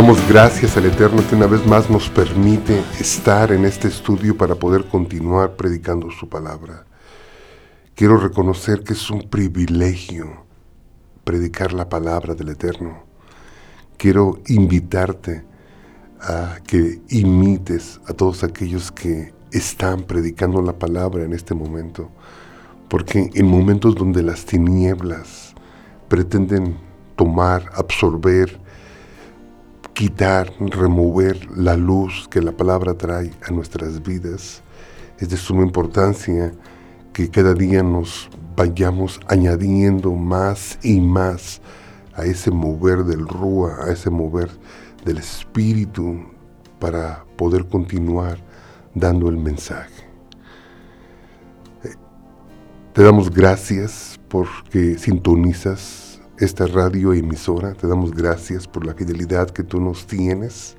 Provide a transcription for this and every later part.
Damos gracias al Eterno que una vez más nos permite estar en este estudio para poder continuar predicando su palabra. Quiero reconocer que es un privilegio predicar la palabra del Eterno. Quiero invitarte a que imites a todos aquellos que están predicando la palabra en este momento, porque en momentos donde las tinieblas pretenden tomar, absorber, quitar, remover la luz que la palabra trae a nuestras vidas. Es de suma importancia que cada día nos vayamos añadiendo más y más a ese mover del Rúa, a ese mover del Espíritu para poder continuar dando el mensaje. Eh, te damos gracias porque sintonizas esta radio emisora. Te damos gracias por la fidelidad que tú nos tienes.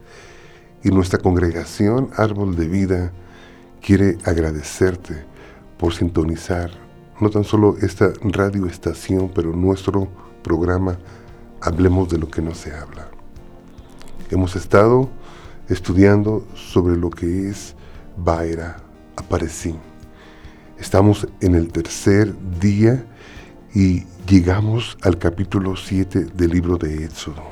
Y nuestra congregación Árbol de Vida quiere agradecerte por sintonizar no tan solo esta radio estación, pero nuestro programa Hablemos de lo que no se habla. Hemos estado estudiando sobre lo que es Baera Aparecí. Estamos en el tercer día y llegamos al capítulo 7 del libro de Éxodo,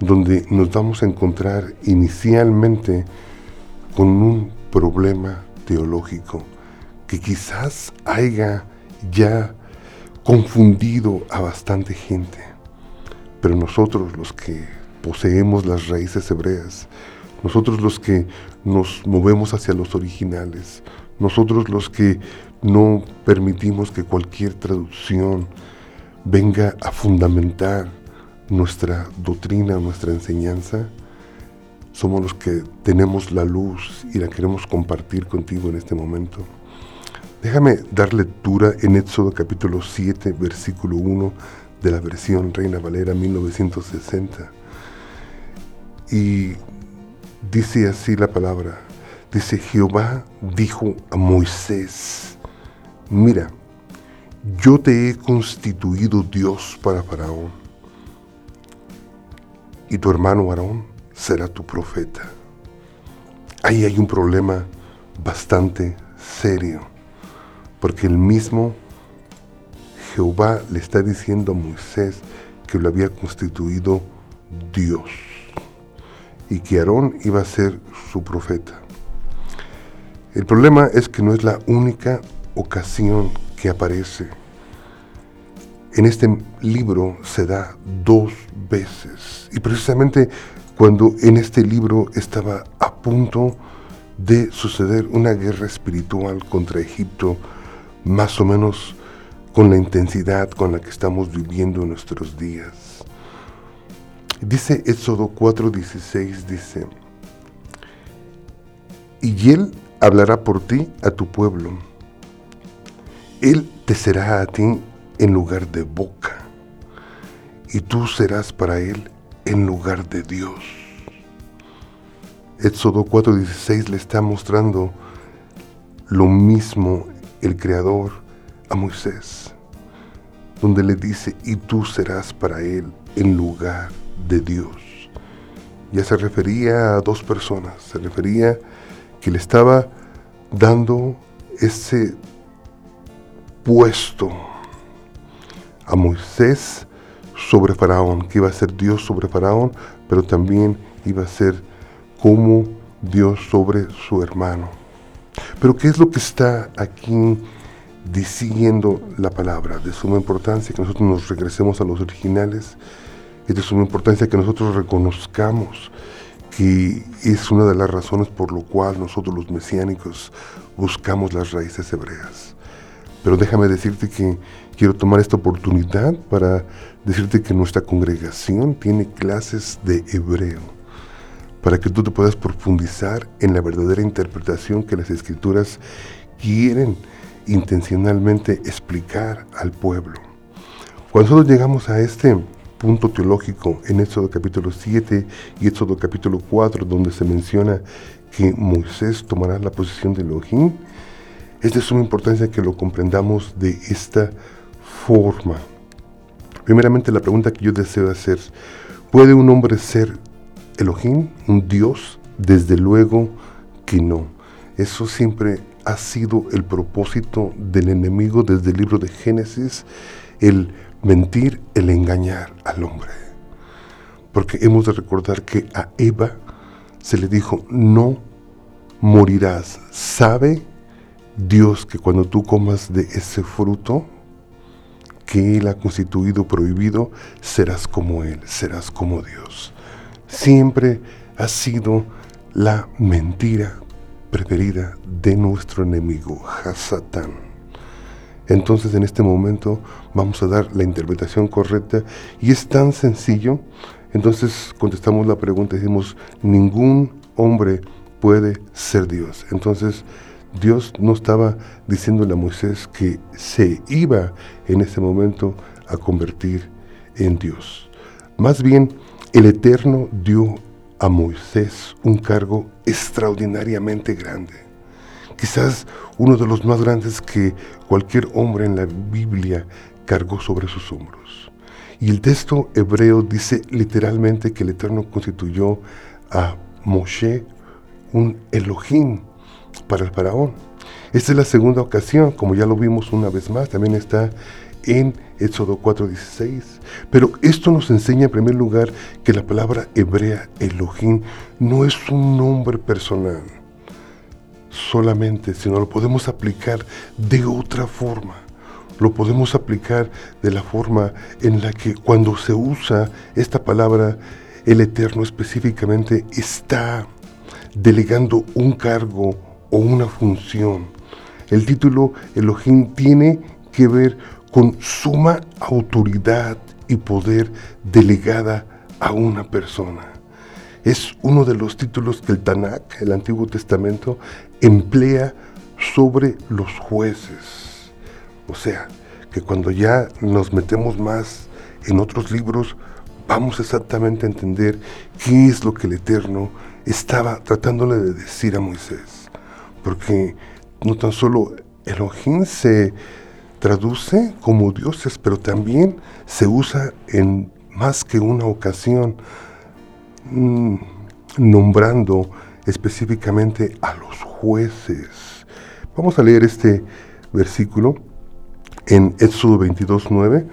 donde nos vamos a encontrar inicialmente con un problema teológico que quizás haya ya confundido a bastante gente. Pero nosotros los que poseemos las raíces hebreas, nosotros los que nos movemos hacia los originales, nosotros los que no permitimos que cualquier traducción venga a fundamentar nuestra doctrina, nuestra enseñanza. Somos los que tenemos la luz y la queremos compartir contigo en este momento. Déjame dar lectura en Éxodo capítulo 7, versículo 1 de la versión Reina Valera 1960. Y dice así la palabra. Dice, Jehová dijo a Moisés, mira, yo te he constituido Dios para Faraón, y tu hermano Aarón será tu profeta. Ahí hay un problema bastante serio, porque el mismo Jehová le está diciendo a Moisés que lo había constituido Dios y que Aarón iba a ser su profeta. El problema es que no es la única ocasión que aparece. En este libro se da dos veces. Y precisamente cuando en este libro estaba a punto de suceder una guerra espiritual contra Egipto, más o menos con la intensidad con la que estamos viviendo nuestros días. Dice Éxodo 4:16, dice, y él hablará por ti a tu pueblo. Él te será a ti en lugar de boca, y tú serás para él en lugar de Dios. Éxodo 4:16 le está mostrando lo mismo el Creador a Moisés, donde le dice, y tú serás para él en lugar de Dios. Ya se refería a dos personas, se refería que le estaba dando ese puesto a Moisés sobre Faraón, que iba a ser Dios sobre Faraón, pero también iba a ser como Dios sobre su hermano. Pero ¿qué es lo que está aquí diciendo la palabra? De suma importancia que nosotros nos regresemos a los originales, es de suma importancia que nosotros reconozcamos que es una de las razones por lo cual nosotros los mesiánicos buscamos las raíces hebreas. Pero déjame decirte que quiero tomar esta oportunidad para decirte que nuestra congregación tiene clases de hebreo, para que tú te puedas profundizar en la verdadera interpretación que las escrituras quieren intencionalmente explicar al pueblo. Cuando nosotros llegamos a este punto teológico en Éxodo capítulo 7 y Éxodo capítulo 4, donde se menciona que Moisés tomará la posición de Elohim, es de suma importancia que lo comprendamos de esta forma. Primeramente, la pregunta que yo deseo hacer, ¿puede un hombre ser Elohim, un Dios? Desde luego que no. Eso siempre ha sido el propósito del enemigo desde el libro de Génesis, el mentir, el engañar al hombre. Porque hemos de recordar que a Eva se le dijo, no morirás. ¿Sabe Dios que cuando tú comas de ese fruto que Él ha constituido prohibido, serás como Él, serás como Dios? Siempre ha sido la mentira preferida de nuestro enemigo, Hasatán. Entonces en este momento vamos a dar la interpretación correcta y es tan sencillo. Entonces contestamos la pregunta y decimos, ningún hombre puede ser Dios. Entonces Dios no estaba diciéndole a Moisés que se iba en ese momento a convertir en Dios. Más bien, el Eterno dio a Moisés un cargo extraordinariamente grande. Quizás uno de los más grandes que cualquier hombre en la Biblia cargó sobre sus hombros. Y el texto hebreo dice literalmente que el Eterno constituyó a Moshe un Elohim para el faraón. Esta es la segunda ocasión, como ya lo vimos una vez más, también está en Éxodo 4:16. Pero esto nos enseña en primer lugar que la palabra hebrea Elohim no es un nombre personal solamente, sino lo podemos aplicar de otra forma. Lo podemos aplicar de la forma en la que cuando se usa esta palabra, el Eterno específicamente está delegando un cargo o una función. El título Elohim tiene que ver con suma autoridad y poder delegada a una persona. Es uno de los títulos que el Tanakh, el Antiguo Testamento, emplea sobre los jueces. O sea, que cuando ya nos metemos más en otros libros, vamos exactamente a entender qué es lo que el Eterno estaba tratándole de decir a Moisés. Porque no tan solo Elohim se traduce como dioses, pero también se usa en más que una ocasión mm, nombrando específicamente a los jueces. Vamos a leer este versículo en Éxodo 22.9,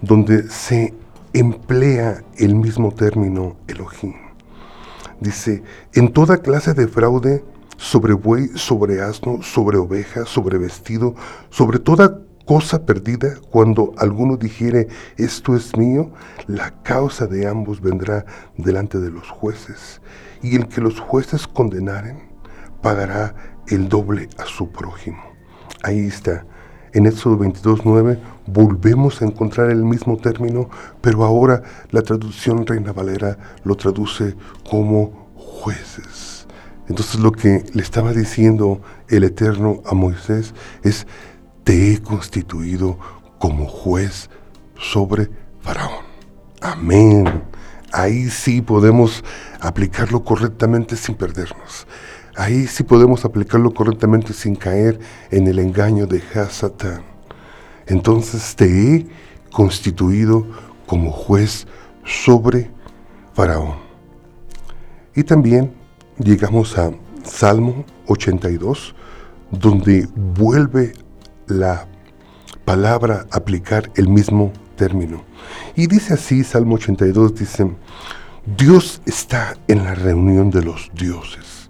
donde se emplea el mismo término Elohim. Dice, en toda clase de fraude, sobre buey, sobre asno, sobre oveja, sobre vestido, sobre toda cosa perdida, cuando alguno dijere, esto es mío, la causa de ambos vendrá delante de los jueces, y el que los jueces condenaren, pagará el doble a su prójimo. Ahí está. En Éxodo 22.9 volvemos a encontrar el mismo término, pero ahora la traducción Reina Valera lo traduce como jueces. Entonces lo que le estaba diciendo el Eterno a Moisés es, te he constituido como juez sobre Faraón. Amén. Ahí sí podemos aplicarlo correctamente sin perdernos. Ahí sí podemos aplicarlo correctamente sin caer en el engaño de Hasatán. Entonces te he constituido como juez sobre Faraón. Y también llegamos a Salmo 82, donde vuelve la palabra aplicar el mismo término. Y dice así, Salmo 82, dice, Dios está en la reunión de los dioses.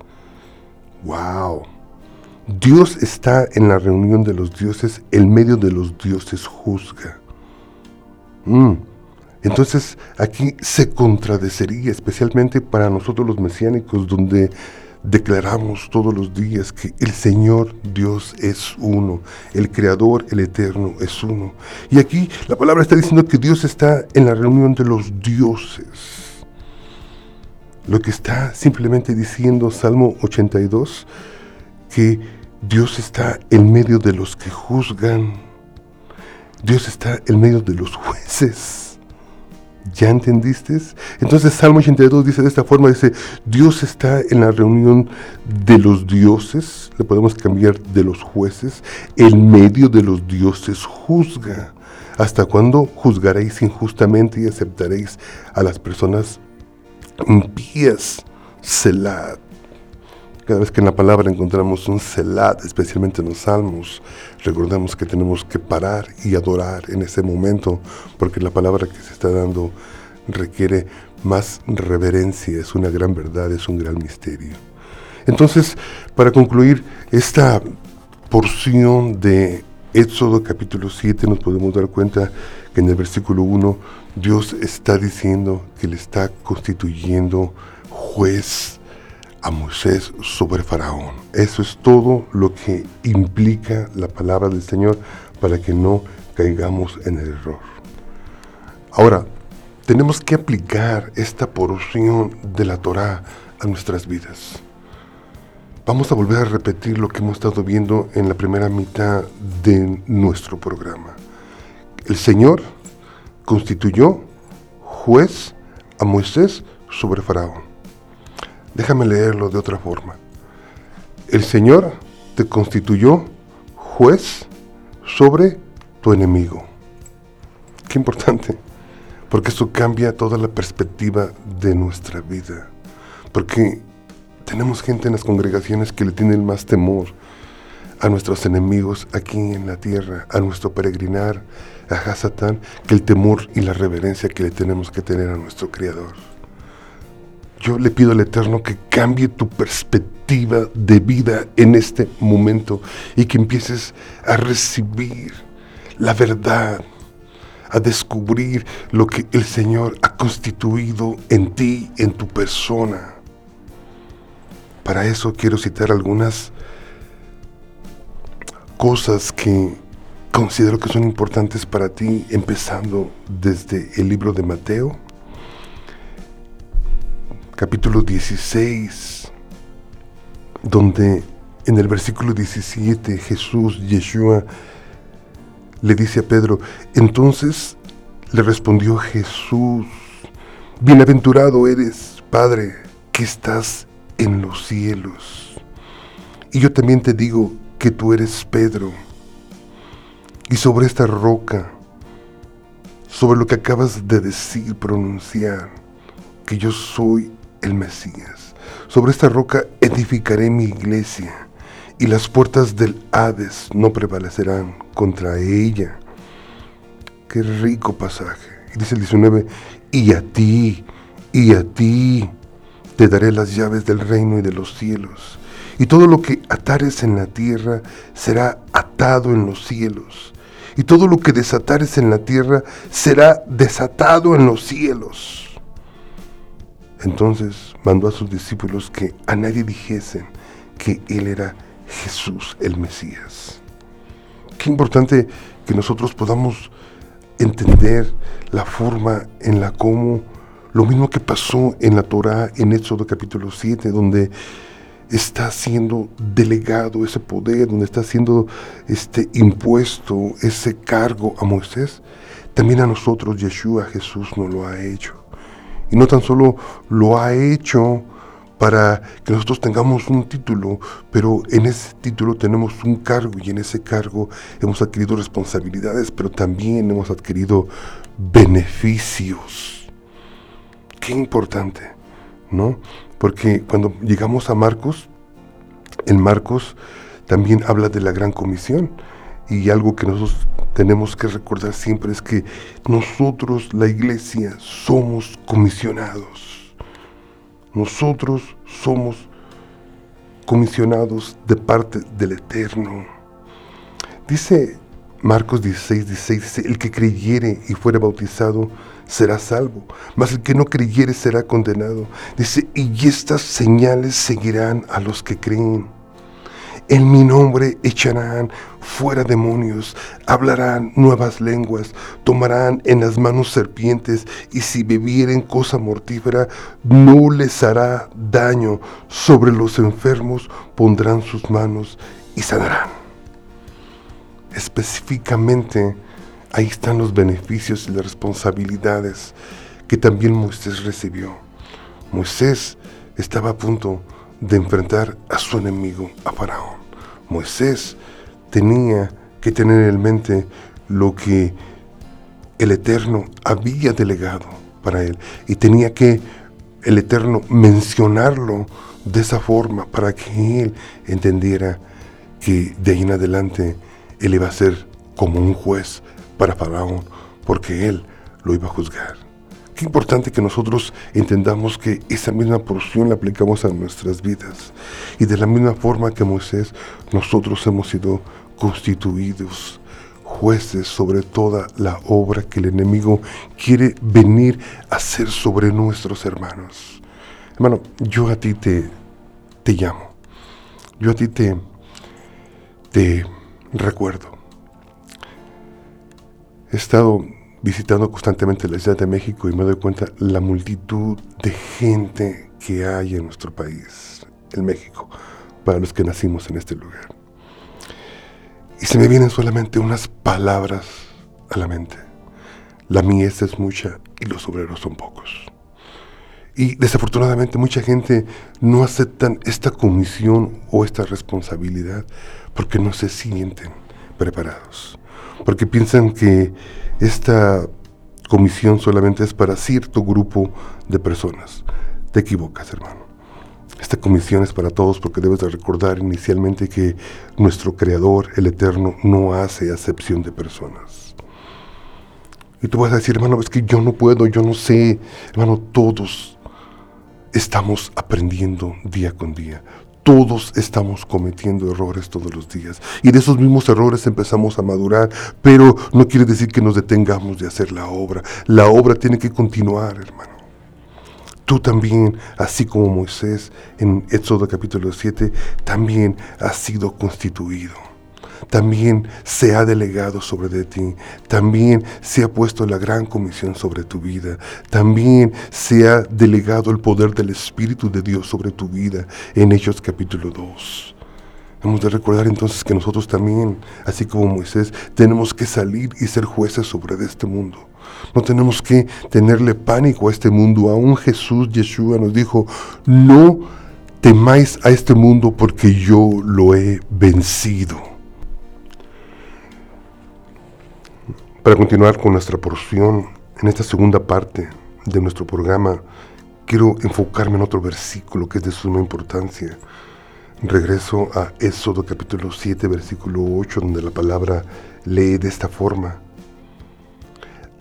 ¡Wow! Dios está en la reunión de los dioses, el medio de los dioses juzga. Mm. Entonces aquí se contradecería, especialmente para nosotros los mesiánicos, donde declaramos todos los días que el Señor Dios es uno, el Creador, el Eterno es uno. Y aquí la palabra está diciendo que Dios está en la reunión de los dioses. Lo que está simplemente diciendo Salmo 82, que Dios está en medio de los que juzgan. Dios está en medio de los jueces. ¿Ya entendiste? Entonces Salmo 82 dice de esta forma, dice, Dios está en la reunión de los dioses, le podemos cambiar de los jueces, en medio de los dioses juzga. ¿Hasta cuándo juzgaréis injustamente y aceptaréis a las personas impías, Selat. Cada vez que en la palabra encontramos un Selat, especialmente en los salmos, recordemos que tenemos que parar y adorar en ese momento, porque la palabra que se está dando requiere más reverencia, es una gran verdad, es un gran misterio. Entonces, para concluir esta porción de Éxodo capítulo 7 nos podemos dar cuenta que en el versículo 1 Dios está diciendo que le está constituyendo juez a Moisés sobre Faraón. Eso es todo lo que implica la palabra del Señor para que no caigamos en el error. Ahora, tenemos que aplicar esta porción de la Torah a nuestras vidas. Vamos a volver a repetir lo que hemos estado viendo en la primera mitad de nuestro programa. El Señor constituyó juez a Moisés sobre Faraón. Déjame leerlo de otra forma. El Señor te constituyó juez sobre tu enemigo. Qué importante, porque eso cambia toda la perspectiva de nuestra vida. Porque tenemos gente en las congregaciones que le tienen más temor a nuestros enemigos aquí en la tierra, a nuestro peregrinar, a Hasatán, que el temor y la reverencia que le tenemos que tener a nuestro Creador. Yo le pido al Eterno que cambie tu perspectiva de vida en este momento y que empieces a recibir la verdad, a descubrir lo que el Señor ha constituido en ti, en tu persona. Para eso quiero citar algunas cosas que considero que son importantes para ti, empezando desde el libro de Mateo, capítulo 16, donde en el versículo 17 Jesús, Yeshua, le dice a Pedro, entonces le respondió Jesús, bienaventurado eres, Padre, que estás en los cielos. Y yo también te digo que tú eres Pedro. Y sobre esta roca, sobre lo que acabas de decir, pronunciar, que yo soy el Mesías. Sobre esta roca edificaré mi iglesia y las puertas del Hades no prevalecerán contra ella. Qué rico pasaje. Dice el 19, y a ti, y a ti, te daré las llaves del reino y de los cielos. Y todo lo que atares en la tierra será atado en los cielos. Y todo lo que desatares en la tierra será desatado en los cielos. Entonces mandó a sus discípulos que a nadie dijesen que Él era Jesús el Mesías. Qué importante que nosotros podamos entender la forma en la cómo lo mismo que pasó en la Torá, en Éxodo capítulo 7, donde está siendo delegado ese poder, donde está siendo este, impuesto ese cargo a Moisés, también a nosotros Yeshua Jesús nos lo ha hecho. Y no tan solo lo ha hecho para que nosotros tengamos un título, pero en ese título tenemos un cargo y en ese cargo hemos adquirido responsabilidades, pero también hemos adquirido beneficios. Qué importante, ¿no? Porque cuando llegamos a Marcos, en Marcos también habla de la gran comisión y algo que nosotros tenemos que recordar siempre es que nosotros, la iglesia, somos comisionados. Nosotros somos comisionados de parte del Eterno. Dice Marcos 16, 16, dice, el que creyere y fuere bautizado será salvo, mas el que no creyere será condenado. Dice, y estas señales seguirán a los que creen. En mi nombre echarán fuera demonios, hablarán nuevas lenguas, tomarán en las manos serpientes, y si bebieren cosa mortífera, no les hará daño. Sobre los enfermos pondrán sus manos y sanarán. Específicamente, Ahí están los beneficios y las responsabilidades que también Moisés recibió. Moisés estaba a punto de enfrentar a su enemigo, a Faraón. Moisés tenía que tener en mente lo que el Eterno había delegado para él y tenía que el Eterno mencionarlo de esa forma para que él entendiera que de ahí en adelante él iba a ser como un juez para Faraón, porque él lo iba a juzgar. Qué importante que nosotros entendamos que esa misma porción la aplicamos a nuestras vidas. Y de la misma forma que Moisés, nosotros hemos sido constituidos jueces sobre toda la obra que el enemigo quiere venir a hacer sobre nuestros hermanos. Hermano, yo a ti te, te llamo. Yo a ti te, te recuerdo. He estado visitando constantemente la Ciudad de México y me doy cuenta la multitud de gente que hay en nuestro país, en México, para los que nacimos en este lugar. Y se me vienen solamente unas palabras a la mente. La mies es mucha y los obreros son pocos. Y desafortunadamente mucha gente no aceptan esta comisión o esta responsabilidad porque no se sienten preparados. Porque piensan que esta comisión solamente es para cierto grupo de personas. Te equivocas, hermano. Esta comisión es para todos porque debes de recordar inicialmente que nuestro Creador, el Eterno, no hace acepción de personas. Y tú vas a decir, hermano, es que yo no puedo, yo no sé. Hermano, todos estamos aprendiendo día con día. Todos estamos cometiendo errores todos los días. Y de esos mismos errores empezamos a madurar, pero no quiere decir que nos detengamos de hacer la obra. La obra tiene que continuar, hermano. Tú también, así como Moisés en Éxodo capítulo 7, también has sido constituido. También se ha delegado sobre de ti. También se ha puesto la gran comisión sobre tu vida. También se ha delegado el poder del Espíritu de Dios sobre tu vida en Hechos capítulo 2. Hemos de recordar entonces que nosotros también, así como Moisés, tenemos que salir y ser jueces sobre este mundo. No tenemos que tenerle pánico a este mundo. Aún Jesús, Yeshua, nos dijo, no temáis a este mundo porque yo lo he vencido. Para continuar con nuestra porción, en esta segunda parte de nuestro programa, quiero enfocarme en otro versículo que es de suma importancia. Regreso a Éxodo capítulo 7, versículo 8, donde la palabra lee de esta forma.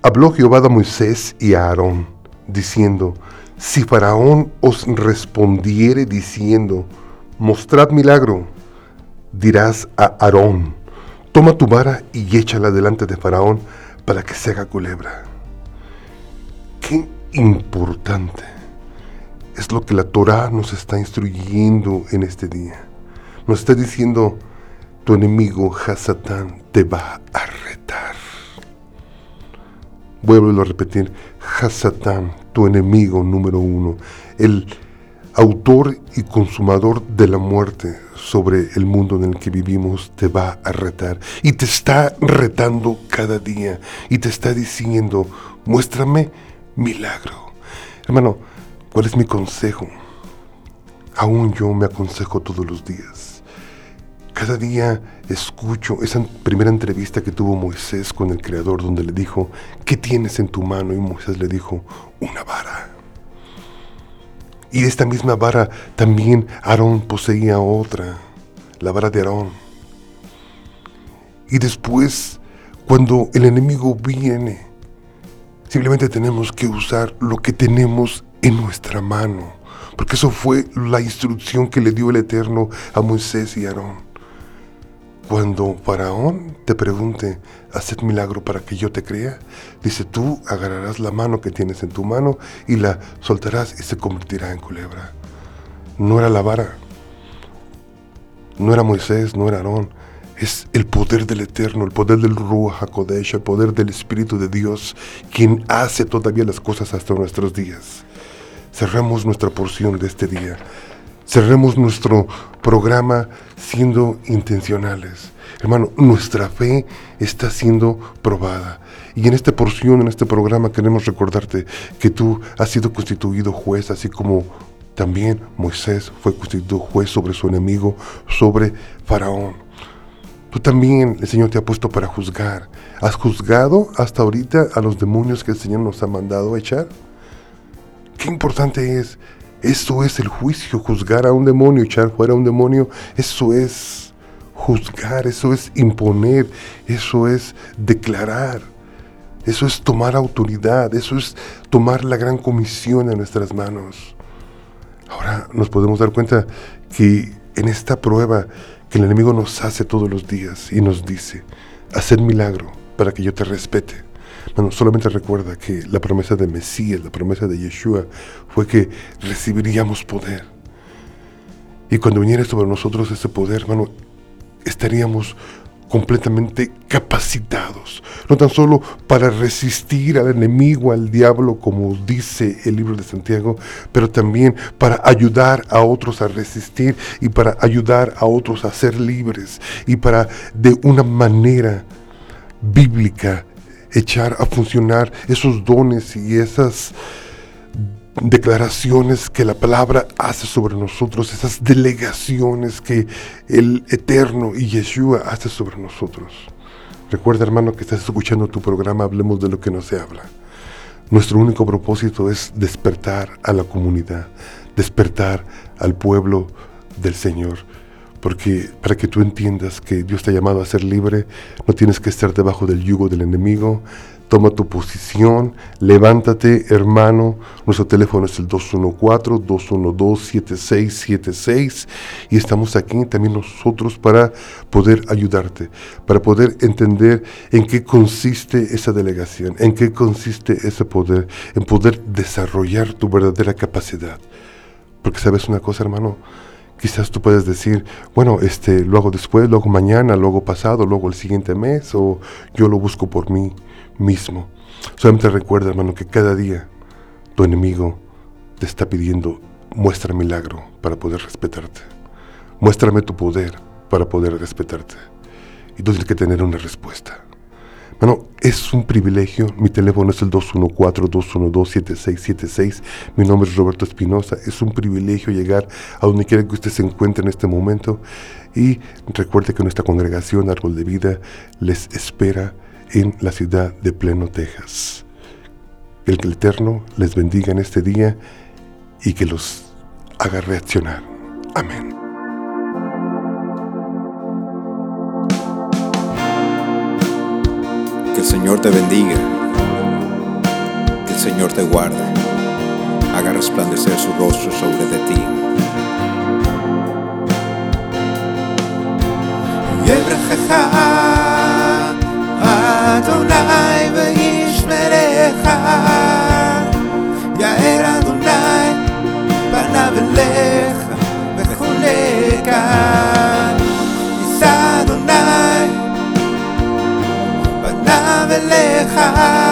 Habló Jehová a Moisés y a Aarón, diciendo, si Faraón os respondiere diciendo, mostrad milagro, dirás a Aarón, toma tu vara y échala delante de Faraón para que se haga culebra. Qué importante es lo que la Torah nos está instruyendo en este día. Nos está diciendo, tu enemigo Hasatán te va a retar. Vuelvo a repetir, Hasatán, tu enemigo número uno, el autor y consumador de la muerte sobre el mundo en el que vivimos, te va a retar. Y te está retando cada día. Y te está diciendo, muéstrame milagro. Hermano, ¿cuál es mi consejo? Aún yo me aconsejo todos los días. Cada día escucho esa primera entrevista que tuvo Moisés con el Creador donde le dijo, ¿qué tienes en tu mano? Y Moisés le dijo, una vara. Y de esta misma vara también Aarón poseía otra, la vara de Aarón. Y después, cuando el enemigo viene, simplemente tenemos que usar lo que tenemos en nuestra mano, porque eso fue la instrucción que le dio el Eterno a Moisés y Aarón. Cuando Faraón te pregunte, haced milagro para que yo te crea, dice tú agarrarás la mano que tienes en tu mano y la soltarás y se convertirá en culebra. No era la vara, no era Moisés, no era Aarón, es el poder del Eterno, el poder del Ruach HaKodesh, el poder del Espíritu de Dios, quien hace todavía las cosas hasta nuestros días. Cerramos nuestra porción de este día. Cerremos nuestro programa siendo intencionales. Hermano, nuestra fe está siendo probada. Y en esta porción, en este programa, queremos recordarte que tú has sido constituido juez, así como también Moisés fue constituido juez sobre su enemigo, sobre Faraón. Tú también, el Señor te ha puesto para juzgar. ¿Has juzgado hasta ahorita a los demonios que el Señor nos ha mandado a echar? qué importante es. Eso es el juicio, juzgar a un demonio, echar fuera a un demonio. Eso es juzgar, eso es imponer, eso es declarar. Eso es tomar autoridad, eso es tomar la gran comisión en nuestras manos. Ahora nos podemos dar cuenta que en esta prueba que el enemigo nos hace todos los días y nos dice, hacer milagro para que yo te respete. Bueno, solamente recuerda que la promesa de Mesías, la promesa de Yeshua, fue que recibiríamos poder. Y cuando viniera sobre nosotros ese poder, hermano, estaríamos completamente capacitados, no tan solo para resistir al enemigo, al diablo, como dice el libro de Santiago, pero también para ayudar a otros a resistir y para ayudar a otros a ser libres y para de una manera bíblica echar a funcionar esos dones y esas declaraciones que la palabra hace sobre nosotros, esas delegaciones que el Eterno y Yeshua hace sobre nosotros. Recuerda, hermano, que estás escuchando tu programa Hablemos de lo que no se habla. Nuestro único propósito es despertar a la comunidad, despertar al pueblo del Señor. Porque para que tú entiendas que Dios te ha llamado a ser libre, no tienes que estar debajo del yugo del enemigo, Toma tu posición, levántate, hermano. Nuestro teléfono es el 214-212-7676 y estamos aquí también nosotros para poder ayudarte, para poder entender en qué consiste esa delegación, en qué consiste ese poder, en poder desarrollar tu verdadera capacidad. Porque sabes una cosa, hermano, quizás tú puedes decir, bueno, este, lo hago después, lo hago mañana, lo hago pasado, luego el siguiente mes, o yo lo busco por mí mismo. Solamente recuerda, hermano, que cada día tu enemigo te está pidiendo, muestra milagro para poder respetarte. Muéstrame tu poder para poder respetarte. Y tú tienes que tener una respuesta. Bueno, es un privilegio. Mi teléfono es el 214-212-7676. Mi nombre es Roberto Espinosa. Es un privilegio llegar a donde quiera que usted se encuentre en este momento. Y recuerde que nuestra congregación Árbol de Vida les espera en la ciudad de Pleno, Texas. El que el Eterno les bendiga en este día y que los haga reaccionar. Amén. El Señor te bendiga, que el Señor te guarde, haga resplandecer su rostro sobre de ti. 海